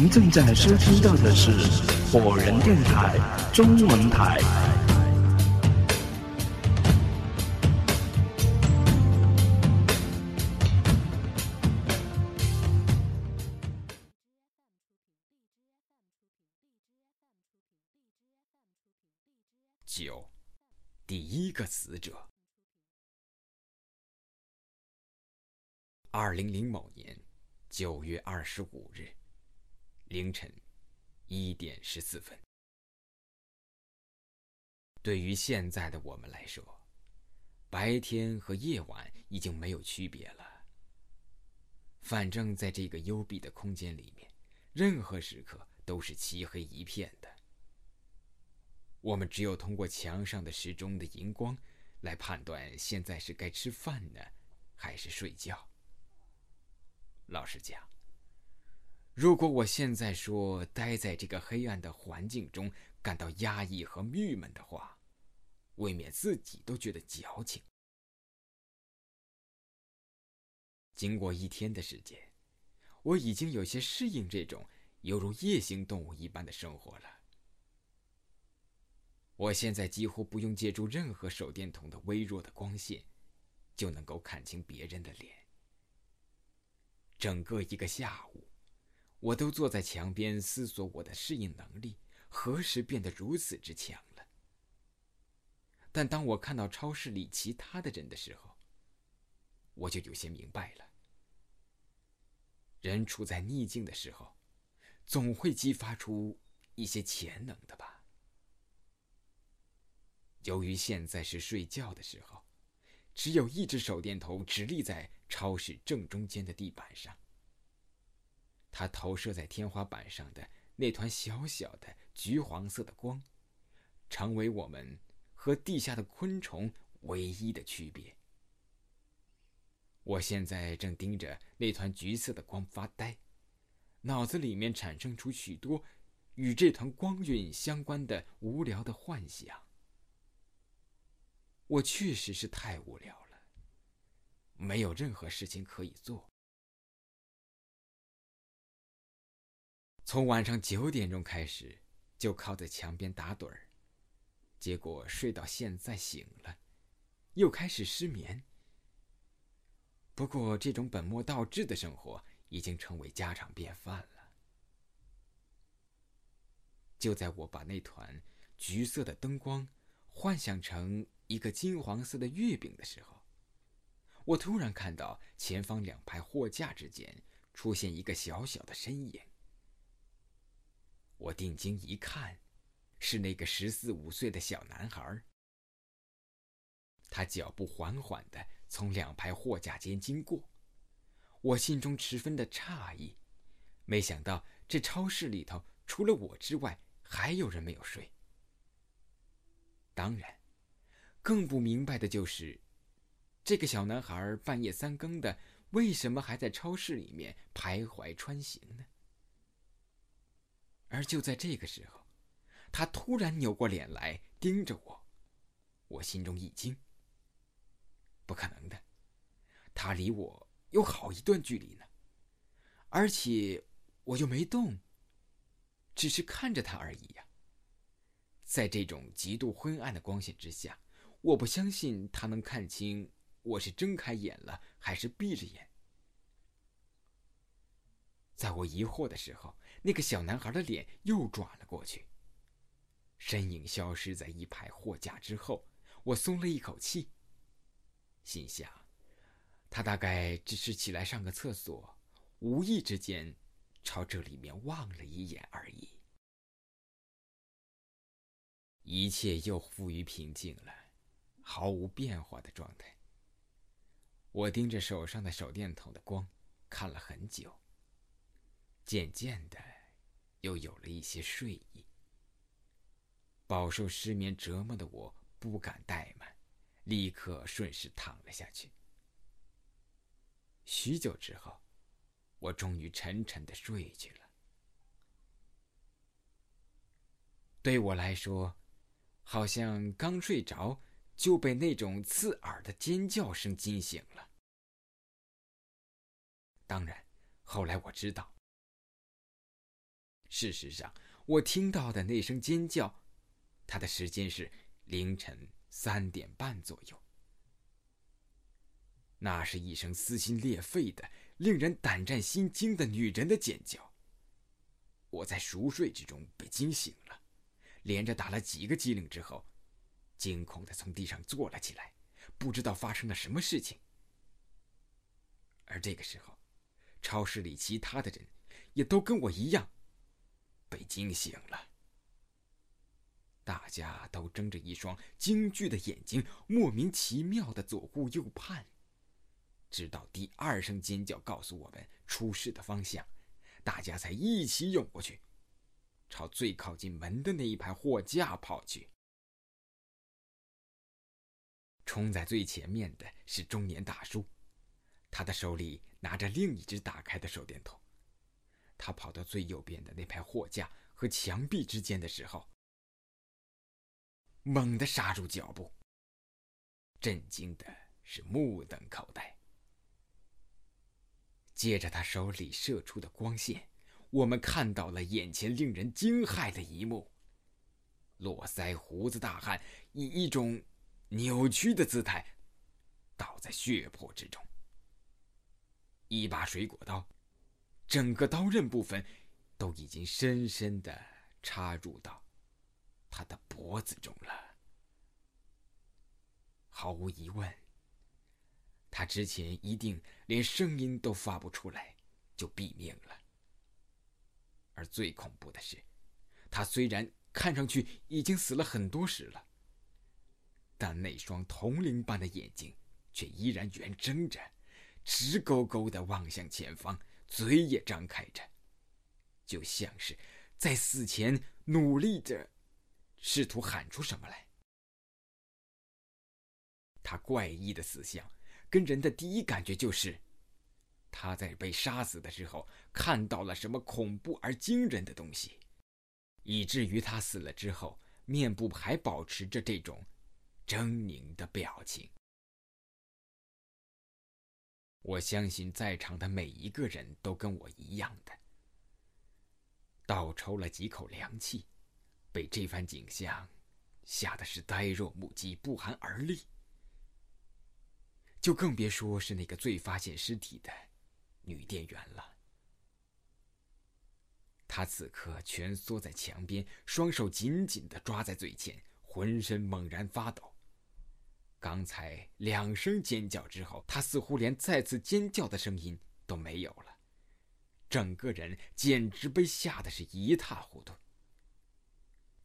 您正在收听到的是火人电台中文台。九，第一个死者。二零零某年九月二十五日凌晨一点十四分。对于现在的我们来说，白天和夜晚已经没有区别了。反正，在这个幽闭的空间里面，任何时刻都是漆黑一片的。我们只有通过墙上的时钟的荧光，来判断现在是该吃饭呢，还是睡觉。老实讲，如果我现在说待在这个黑暗的环境中感到压抑和郁闷的话，未免自己都觉得矫情。经过一天的时间，我已经有些适应这种犹如夜行动物一般的生活了。我现在几乎不用借助任何手电筒的微弱的光线，就能够看清别人的脸。整个一个下午，我都坐在墙边思索我的适应能力何时变得如此之强了。但当我看到超市里其他的人的时候，我就有些明白了：人处在逆境的时候，总会激发出一些潜能的吧。由于现在是睡觉的时候。只有一只手电筒直立在超市正中间的地板上。它投射在天花板上的那团小小的橘黄色的光，成为我们和地下的昆虫唯一的区别。我现在正盯着那团橘色的光发呆，脑子里面产生出许多与这团光晕相关的无聊的幻想。我确实是太无聊了，没有任何事情可以做。从晚上九点钟开始，就靠在墙边打盹儿，结果睡到现在醒了，又开始失眠。不过，这种本末倒置的生活已经成为家常便饭了。就在我把那团橘色的灯光幻想成……一个金黄色的月饼的时候，我突然看到前方两排货架之间出现一个小小的身影。我定睛一看，是那个十四五岁的小男孩。他脚步缓缓的从两排货架间经过，我心中十分的诧异，没想到这超市里头除了我之外，还有人没有睡。当然。更不明白的就是，这个小男孩半夜三更的，为什么还在超市里面徘徊穿行呢？而就在这个时候，他突然扭过脸来盯着我，我心中一惊。不可能的，他离我有好一段距离呢，而且我又没动，只是看着他而已呀。在这种极度昏暗的光线之下。我不相信他能看清我是睁开眼了还是闭着眼。在我疑惑的时候，那个小男孩的脸又转了过去，身影消失在一排货架之后。我松了一口气，心想，他大概只是起来上个厕所，无意之间朝这里面望了一眼而已。一切又复于平静了。毫无变化的状态。我盯着手上的手电筒的光，看了很久。渐渐的，又有了一些睡意。饱受失眠折磨的我不敢怠慢，立刻顺势躺了下去。许久之后，我终于沉沉的睡去了。对我来说，好像刚睡着。就被那种刺耳的尖叫声惊醒了。当然，后来我知道，事实上，我听到的那声尖叫，它的时间是凌晨三点半左右。那是一声撕心裂肺的、令人胆战心惊的女人的尖叫。我在熟睡之中被惊醒了，连着打了几个激灵之后，惊恐的从地上坐了起来，不知道发生了什么事情。而这个时候，超市里其他的人也都跟我一样被惊醒了。大家都睁着一双惊惧的眼睛，莫名其妙的左顾右盼，直到第二声尖叫告诉我们出事的方向，大家才一起涌过去，朝最靠近门的那一排货架跑去。冲在最前面的是中年大叔。他的手里拿着另一只打开的手电筒，他跑到最右边的那排货架和墙壁之间的时候，猛地刹住脚步，震惊的是目瞪口呆。借着他手里射出的光线，我们看到了眼前令人惊骇的一幕：络腮胡子大汉以一种扭曲的姿态倒在血泊之中。一把水果刀，整个刀刃部分都已经深深的插入到他的脖子中了。毫无疑问，他之前一定连声音都发不出来，就毙命了。而最恐怖的是，他虽然看上去已经死了很多时了，但那双铜铃般的眼睛却依然圆睁着。直勾勾的望向前方，嘴也张开着，就像是在死前努力着，试图喊出什么来。他怪异的死相，跟人的第一感觉就是，他在被杀死的时候看到了什么恐怖而惊人的东西，以至于他死了之后，面部还保持着这种狰狞的表情。我相信在场的每一个人都跟我一样的，倒抽了几口凉气，被这番景象吓得是呆若木鸡、不寒而栗。就更别说是那个最发现尸体的女店员了。她此刻蜷缩在墙边，双手紧紧的抓在嘴前，浑身猛然发抖。刚才两声尖叫之后，他似乎连再次尖叫的声音都没有了，整个人简直被吓得是一塌糊涂。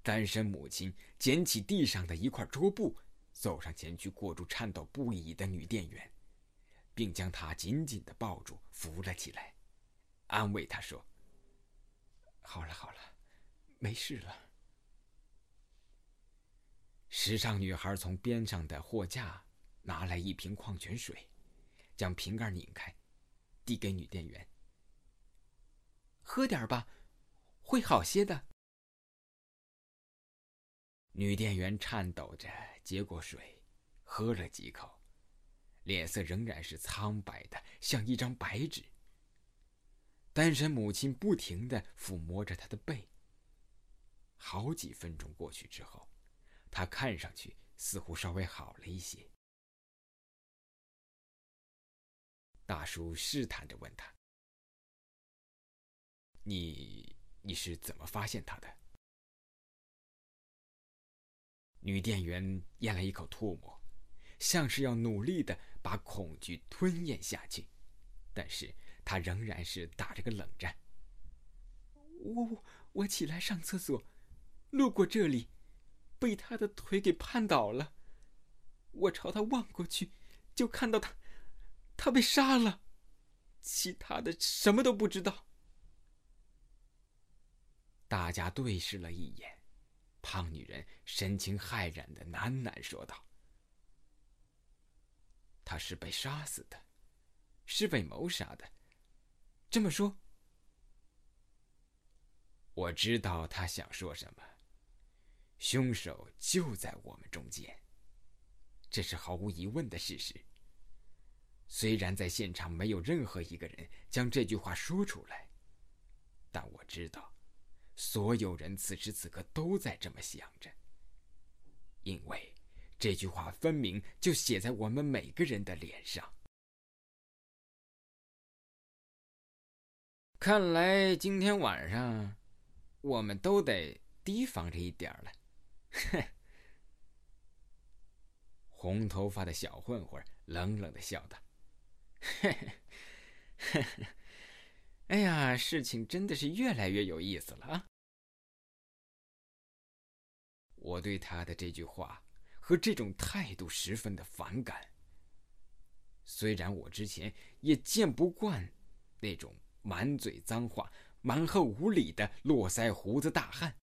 单身母亲捡起地上的一块桌布，走上前去裹住颤抖不已的女店员，并将她紧紧的抱住，扶了起来，安慰她说：“好了好了，没事了。”时尚女孩从边上的货架拿来一瓶矿泉水，将瓶盖拧开，递给女店员：“喝点吧，会好些的。”女店员颤抖着接过水，喝了几口，脸色仍然是苍白的，像一张白纸。单身母亲不停的抚摸着她的背。好几分钟过去之后。他看上去似乎稍微好了一些。大叔试探着问他：“你你是怎么发现他的？”女店员咽了一口唾沫，像是要努力的把恐惧吞咽下去，但是她仍然是打着个冷战。我我我起来上厕所，路过这里。被他的腿给绊倒了，我朝他望过去，就看到他，他被杀了，其他的什么都不知道。大家对视了一眼，胖女人神情骇然的喃喃说道：“他是被杀死的，是被谋杀的。这么说，我知道他想说什么。”凶手就在我们中间，这是毫无疑问的事实。虽然在现场没有任何一个人将这句话说出来，但我知道，所有人此时此刻都在这么想着，因为这句话分明就写在我们每个人的脸上。看来今天晚上，我们都得提防着一点了。哼！红头发的小混混冷冷的笑道：“嘿 嘿哎呀，事情真的是越来越有意思了啊！”我对他的这句话和这种态度十分的反感。虽然我之前也见不惯那种满嘴脏话、蛮横无理的络腮胡子大汉，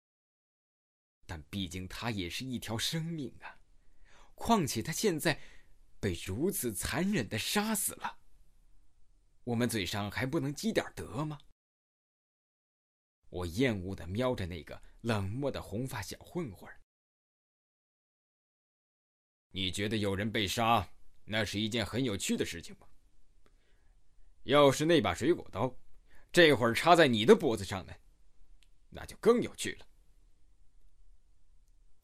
但毕竟他也是一条生命啊！况且他现在被如此残忍的杀死了，我们嘴上还不能积点德吗？我厌恶的瞄着那个冷漠的红发小混混。你觉得有人被杀，那是一件很有趣的事情吗？要是那把水果刀这会儿插在你的脖子上呢，那就更有趣了。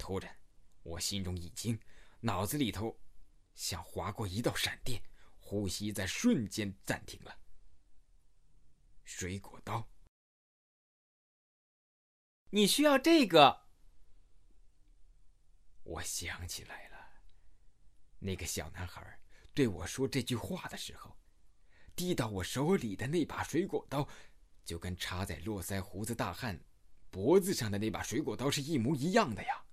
突然，我心中一惊。脑子里头像划过一道闪电，呼吸在瞬间暂停了。水果刀，你需要这个？我想起来了，那个小男孩对我说这句话的时候，递到我手里的那把水果刀，就跟插在络腮胡子大汉脖子上的那把水果刀是一模一样的呀！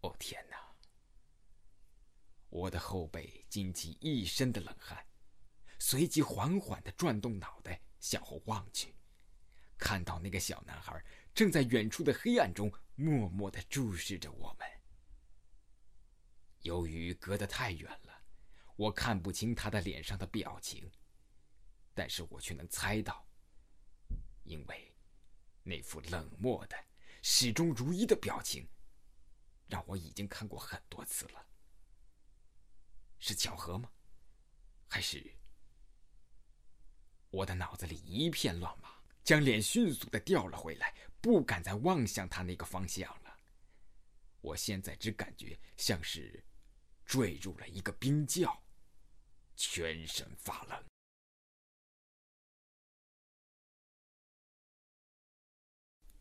哦天哪！我的后背惊起一身的冷汗，随即缓缓的转动脑袋向后望去，看到那个小男孩正在远处的黑暗中默默的注视着我们。由于隔得太远了，我看不清他的脸上的表情，但是我却能猜到，因为那副冷漠的、始终如一的表情，让我已经看过很多次了。是巧合吗？还是我的脑子里一片乱麻，将脸迅速的调了回来，不敢再望向他那个方向了。我现在只感觉像是坠入了一个冰窖，全身发冷。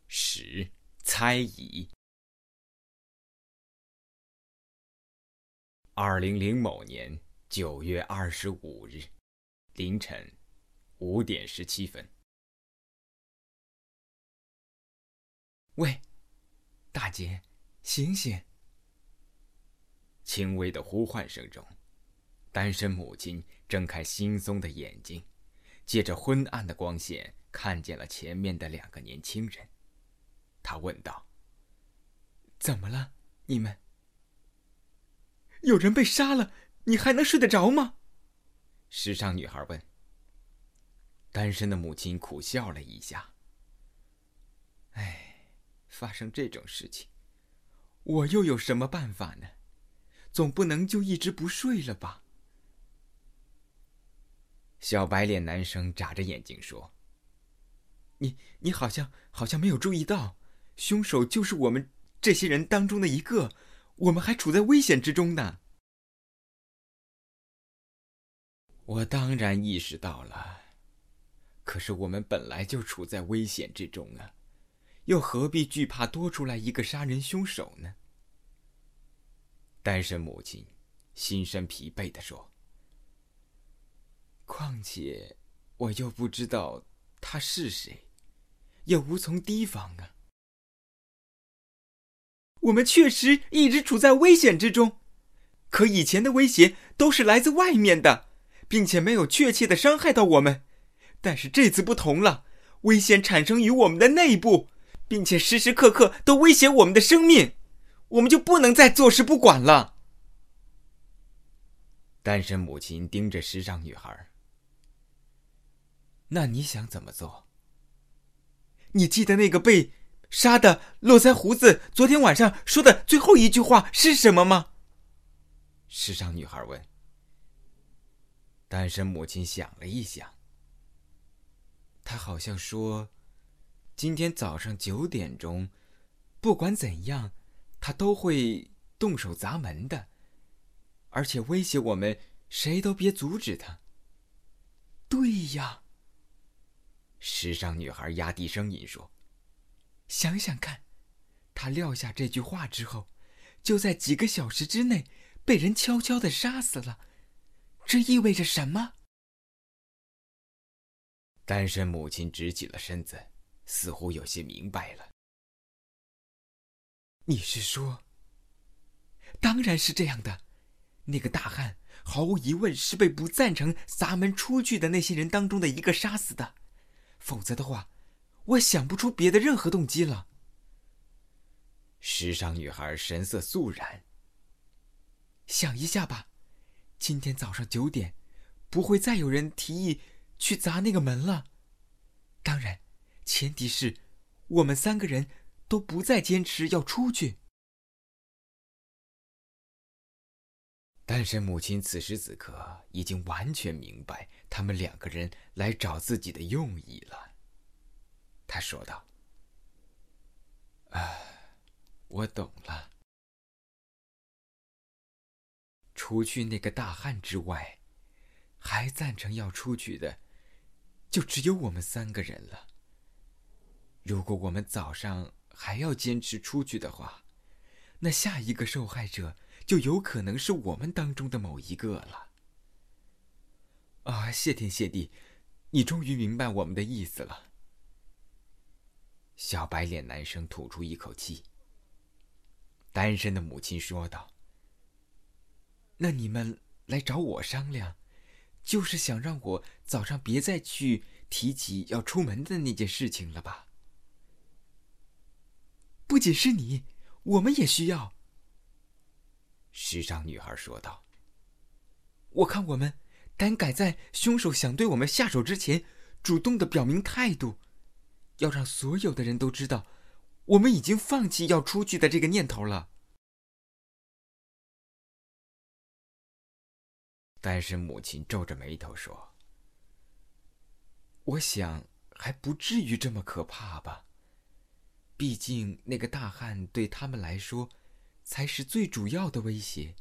十猜疑。二零零某年九月二十五日凌晨五点十七分。喂，大姐，醒醒！轻微的呼唤声中，单身母亲睁开惺忪的眼睛，借着昏暗的光线，看见了前面的两个年轻人。她问道：“怎么了，你们？”有人被杀了，你还能睡得着吗？时尚女孩问。单身的母亲苦笑了一下。唉，发生这种事情，我又有什么办法呢？总不能就一直不睡了吧？小白脸男生眨着眼睛说：“你你好像好像没有注意到，凶手就是我们这些人当中的一个。”我们还处在危险之中呢。我当然意识到了，可是我们本来就处在危险之中啊，又何必惧怕多出来一个杀人凶手呢？单身母亲心生疲惫的说：“况且，我又不知道他是谁，也无从提防啊。”我们确实一直处在危险之中，可以前的威胁都是来自外面的，并且没有确切的伤害到我们。但是这次不同了，危险产生于我们的内部，并且时时刻刻都威胁我们的生命，我们就不能再坐视不管了。单身母亲盯着时尚女孩，那你想怎么做？你记得那个被？杀的络腮胡子昨天晚上说的最后一句话是什么吗？时尚女孩问。单身母亲想了一想，她好像说：“今天早上九点钟，不管怎样，他都会动手砸门的，而且威胁我们谁都别阻止他。对呀，时尚女孩压低声音说：“想想看，他撂下这句话之后，就在几个小时之内被人悄悄的杀死了，这意味着什么？”单身母亲直起了身子，似乎有些明白了。你是说？当然是这样的，那个大汉毫无疑问是被不赞成砸门出去的那些人当中的一个杀死的，否则的话，我想不出别的任何动机了。时尚女孩神色肃然。想一下吧，今天早上九点，不会再有人提议。去砸那个门了，当然，前提是我们三个人都不再坚持要出去。单身母亲此时此刻已经完全明白他们两个人来找自己的用意了。他说道：“啊，我懂了。除去那个大汉之外，还赞成要出去的。”就只有我们三个人了。如果我们早上还要坚持出去的话，那下一个受害者就有可能是我们当中的某一个了。啊，谢天谢地，你终于明白我们的意思了。小白脸男生吐出一口气。单身的母亲说道：“那你们来找我商量？”就是想让我早上别再去提起要出门的那件事情了吧？不仅是你，我们也需要。时尚女孩说道：“我看我们胆敢在凶手想对我们下手之前，主动的表明态度，要让所有的人都知道，我们已经放弃要出去的这个念头了。”单身母亲皱着眉头说：“我想还不至于这么可怕吧。毕竟那个大汉对他们来说，才是最主要的威胁。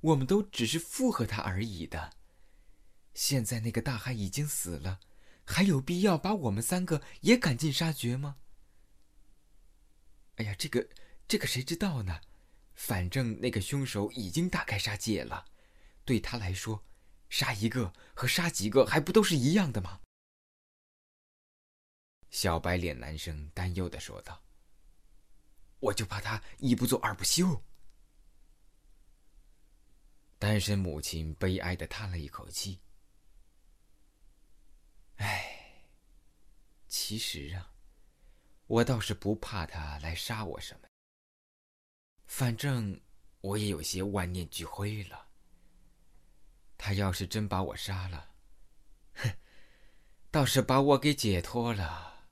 我们都只是附和他而已的。现在那个大汉已经死了，还有必要把我们三个也赶尽杀绝吗？哎呀，这个，这个谁知道呢？反正那个凶手已经大开杀戒了。”对他来说，杀一个和杀几个还不都是一样的吗？小白脸男生担忧的说道：“我就怕他一不做二不休。”单身母亲悲哀的叹了一口气：“唉，其实啊，我倒是不怕他来杀我什么。反正我也有些万念俱灰了。”他要是真把我杀了，哼，倒是把我给解脱了。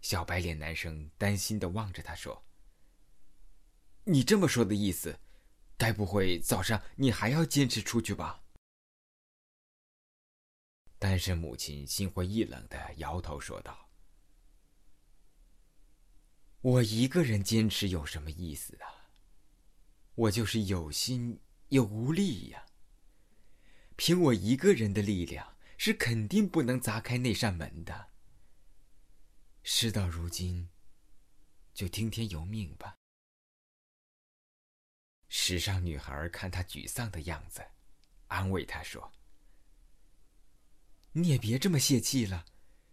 小白脸男生担心的望着他说：“你这么说的意思，该不会早上你还要坚持出去吧？”单身母亲心灰意冷的摇头说道：“我一个人坚持有什么意思啊？我就是有心。”又无力呀！凭我一个人的力量，是肯定不能砸开那扇门的。事到如今，就听天由命吧。时尚女孩看他沮丧的样子，安慰他说：“你也别这么泄气了，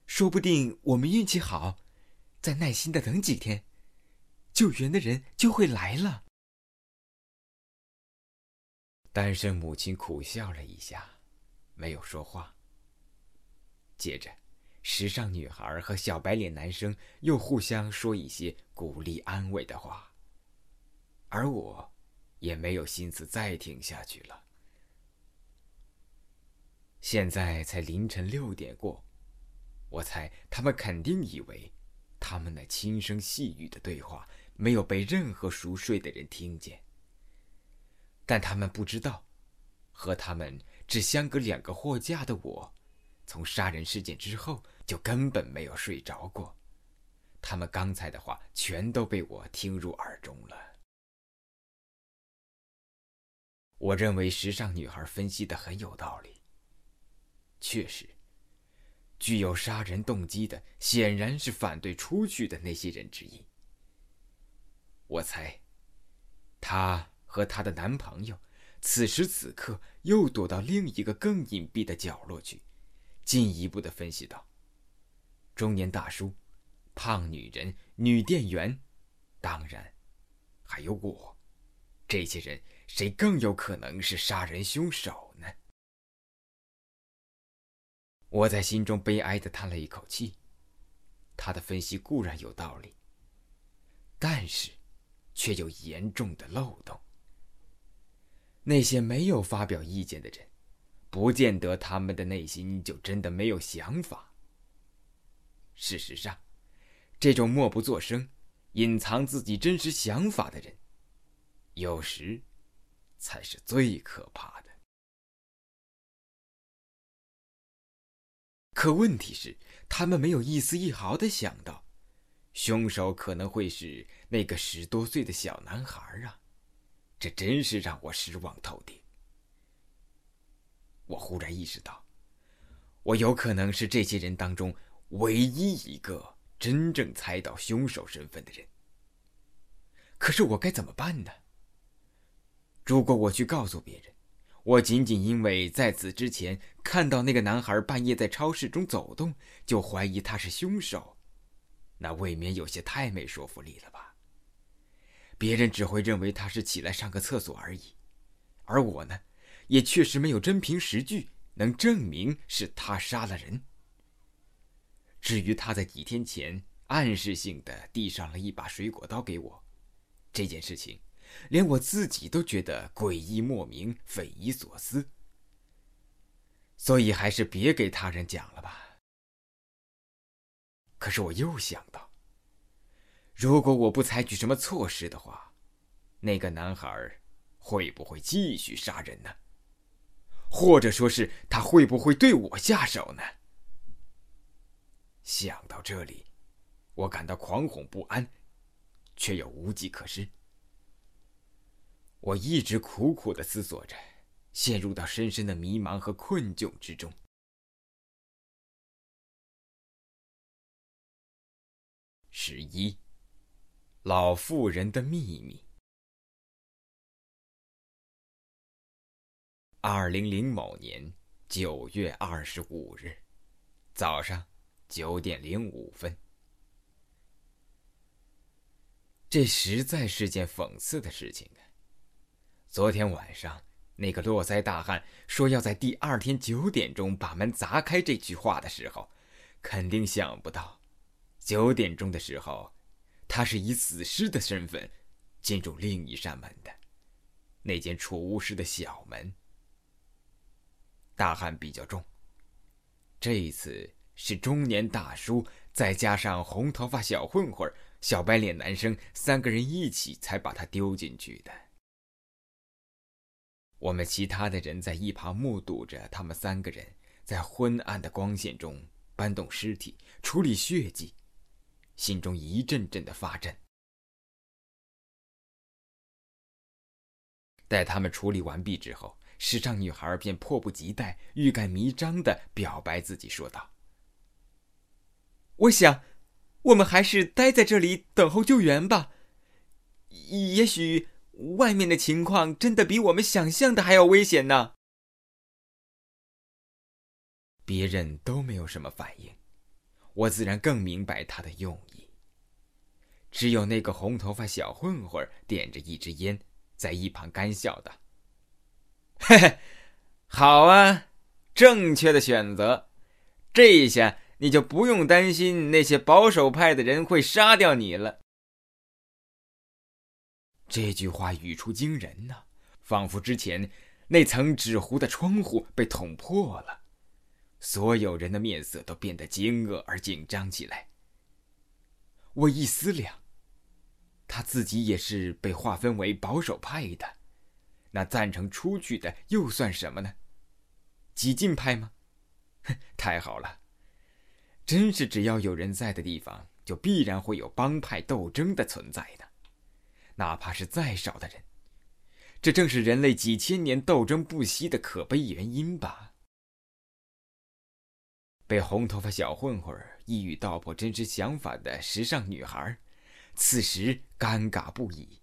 说不定我们运气好，再耐心的等几天，救援的人就会来了。”单身母亲苦笑了一下，没有说话。接着，时尚女孩和小白脸男生又互相说一些鼓励安慰的话，而我，也没有心思再听下去了。现在才凌晨六点过，我猜他们肯定以为，他们那轻声细语的对话没有被任何熟睡的人听见。但他们不知道，和他们只相隔两个货架的我，从杀人事件之后就根本没有睡着过。他们刚才的话全都被我听入耳中了。我认为时尚女孩分析的很有道理。确实，具有杀人动机的显然是反对出去的那些人之一。我猜，她和她的男朋友此时此刻又躲到另一个更隐蔽的角落去，进一步的分析道：中年大叔。胖女人、女店员，当然，还有我，这些人谁更有可能是杀人凶手呢？我在心中悲哀的叹了一口气。他的分析固然有道理，但是，却有严重的漏洞。那些没有发表意见的人，不见得他们的内心就真的没有想法。事实上。这种默不作声、隐藏自己真实想法的人，有时才是最可怕的。可问题是，他们没有一丝一毫的想到，凶手可能会是那个十多岁的小男孩啊！这真是让我失望透顶。我忽然意识到，我有可能是这些人当中唯一一个。真正猜到凶手身份的人，可是我该怎么办呢？如果我去告诉别人，我仅仅因为在此之前看到那个男孩半夜在超市中走动，就怀疑他是凶手，那未免有些太没说服力了吧？别人只会认为他是起来上个厕所而已，而我呢，也确实没有真凭实据能证明是他杀了人。至于他在几天前暗示性的递上了一把水果刀给我，这件事情，连我自己都觉得诡异莫名、匪夷所思。所以还是别给他人讲了吧。可是我又想到，如果我不采取什么措施的话，那个男孩会不会继续杀人呢？或者说是他会不会对我下手呢？想到这里，我感到狂恐不安，却又无计可施。我一直苦苦的思索着，陷入到深深的迷茫和困窘之中。十一，老妇人的秘密。二零零某年九月二十五日早上。九点零五分，这实在是件讽刺的事情啊！昨天晚上那个络腮大汉说要在第二天九点钟把门砸开，这句话的时候，肯定想不到，九点钟的时候，他是以死尸的身份进入另一扇门的，那间储物室的小门。大汉比较重，这一次。是中年大叔，再加上红头发小混混、小白脸男生三个人一起才把他丢进去的。我们其他的人在一旁目睹着他们三个人在昏暗的光线中搬动尸体、处理血迹，心中一阵阵的发震。待他们处理完毕之后，时尚女孩便迫不及待、欲盖弥彰的表白自己，说道。我想，我们还是待在这里等候救援吧。也许外面的情况真的比我们想象的还要危险呢。别人都没有什么反应，我自然更明白他的用意。只有那个红头发小混混点着一支烟，在一旁干笑道：“ 嘿嘿，好啊，正确的选择，这一下。”你就不用担心那些保守派的人会杀掉你了。这句话语出惊人呐，仿佛之前那层纸糊的窗户被捅破了，所有人的面色都变得惊愕而紧张起来。我一思量，他自己也是被划分为保守派的，那赞成出去的又算什么呢？激进派吗？哼，太好了。真是只要有人在的地方，就必然会有帮派斗争的存在的，哪怕是再少的人。这正是人类几千年斗争不息的可悲原因吧。被红头发小混混一语道破真实想法的时尚女孩，此时尴尬不已，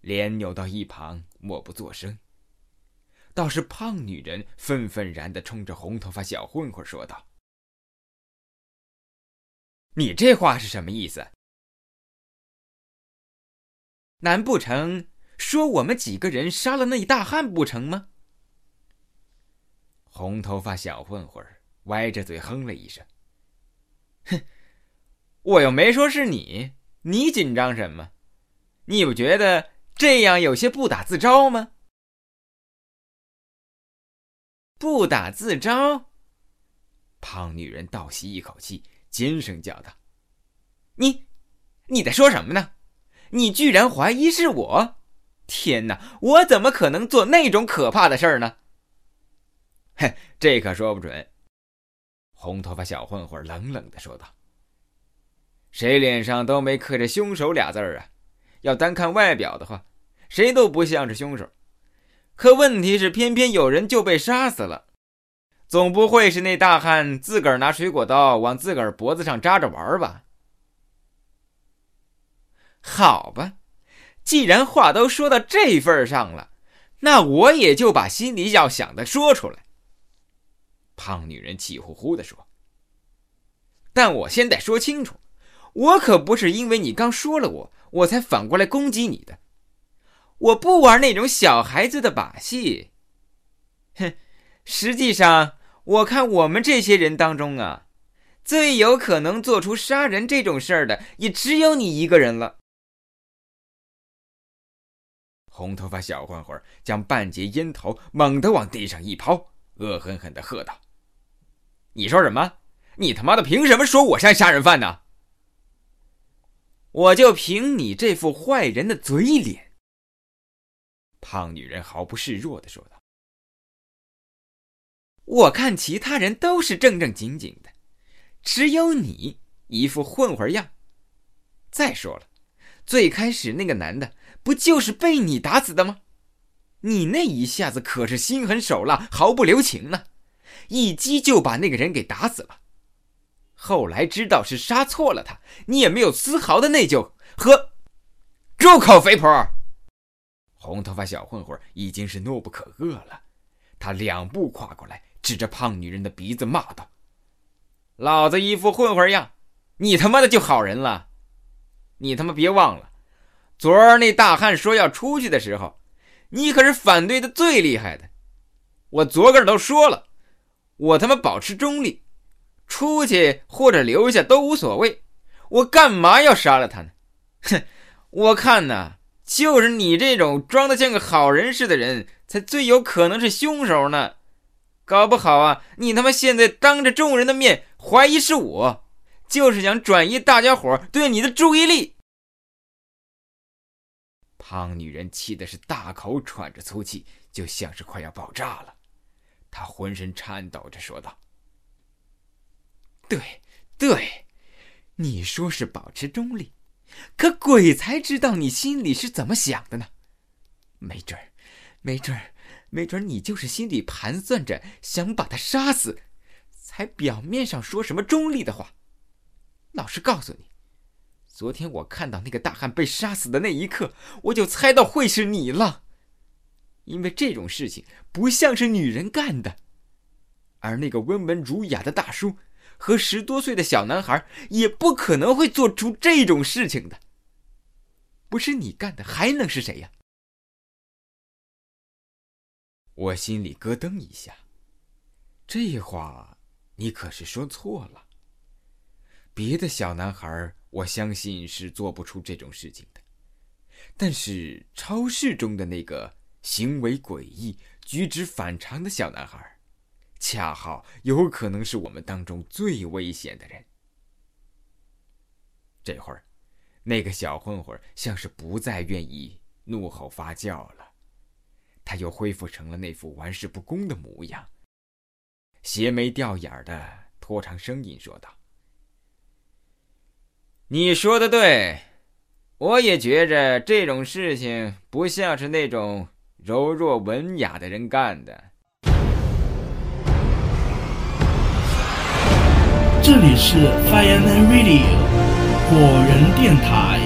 脸扭到一旁，默不作声。倒是胖女人愤愤然的冲着红头发小混混说道：“你这话是什么意思？难不成说我们几个人杀了那一大汉不成吗？”红头发小混混歪着嘴哼了一声：“哼，我又没说是你，你紧张什么？你不觉得这样有些不打自招吗？”不打自招。胖女人倒吸一口气，尖声叫道：“你，你在说什么呢？你居然怀疑是我？天哪，我怎么可能做那种可怕的事儿呢？”嘿，这可说不准。红头发小混混冷冷的说道：“谁脸上都没刻着凶手俩字儿啊？要单看外表的话，谁都不像是凶手。可问题是，偏偏有人就被杀死了。总不会是那大汉自个儿拿水果刀往自个儿脖子上扎着玩吧？好吧，既然话都说到这份上了，那我也就把心里要想的说出来。”胖女人气呼呼地说：“但我先得说清楚，我可不是因为你刚说了我，我才反过来攻击你的。我不玩那种小孩子的把戏。哼，实际上，我看我们这些人当中啊，最有可能做出杀人这种事儿的，也只有你一个人了。”红头发小混混将半截烟头猛地往地上一抛，恶狠狠地喝道。你说什么？你他妈的凭什么说我像杀人犯呢？我就凭你这副坏人的嘴脸。”胖女人毫不示弱的说道。“我看其他人都是正正经经的，只有你一副混混样。再说了，最开始那个男的不就是被你打死的吗？你那一下子可是心狠手辣，毫不留情呢。”一击就把那个人给打死了，后来知道是杀错了他，你也没有丝毫的内疚和。住口，肥婆！红头发小混混已经是怒不可遏了，他两步跨过来，指着胖女人的鼻子骂道：“老子一副混混样，你他妈的就好人了？你他妈别忘了，昨儿那大汉说要出去的时候，你可是反对的最厉害的。我昨个都说了。”我他妈保持中立，出去或者留下都无所谓。我干嘛要杀了他呢？哼！我看呐，就是你这种装的像个好人似的人才最有可能是凶手呢。搞不好啊，你他妈现在当着众人的面怀疑是我，就是想转移大家伙对你的注意力。胖女人气的是大口喘着粗气，就像是快要爆炸了。她浑身颤抖着说道：“对，对，你说是保持中立，可鬼才知道你心里是怎么想的呢？没准儿，没准儿，没准儿你就是心里盘算着想把他杀死，才表面上说什么中立的话。老实告诉你，昨天我看到那个大汉被杀死的那一刻，我就猜到会是你了。”因为这种事情不像是女人干的，而那个温文儒雅的大叔和十多岁的小男孩也不可能会做出这种事情的。不是你干的，还能是谁呀？我心里咯噔一下，这话你可是说错了。别的小男孩，我相信是做不出这种事情的，但是超市中的那个。行为诡异、举止反常的小男孩，恰好有可能是我们当中最危险的人。这会儿，那个小混混像是不再愿意怒吼发叫了，他又恢复成了那副玩世不恭的模样，斜眉吊眼的拖长声音说道：“你说的对，我也觉着这种事情不像是那种柔弱文雅的人干的。”这里是 Fireman Radio 果仁电台。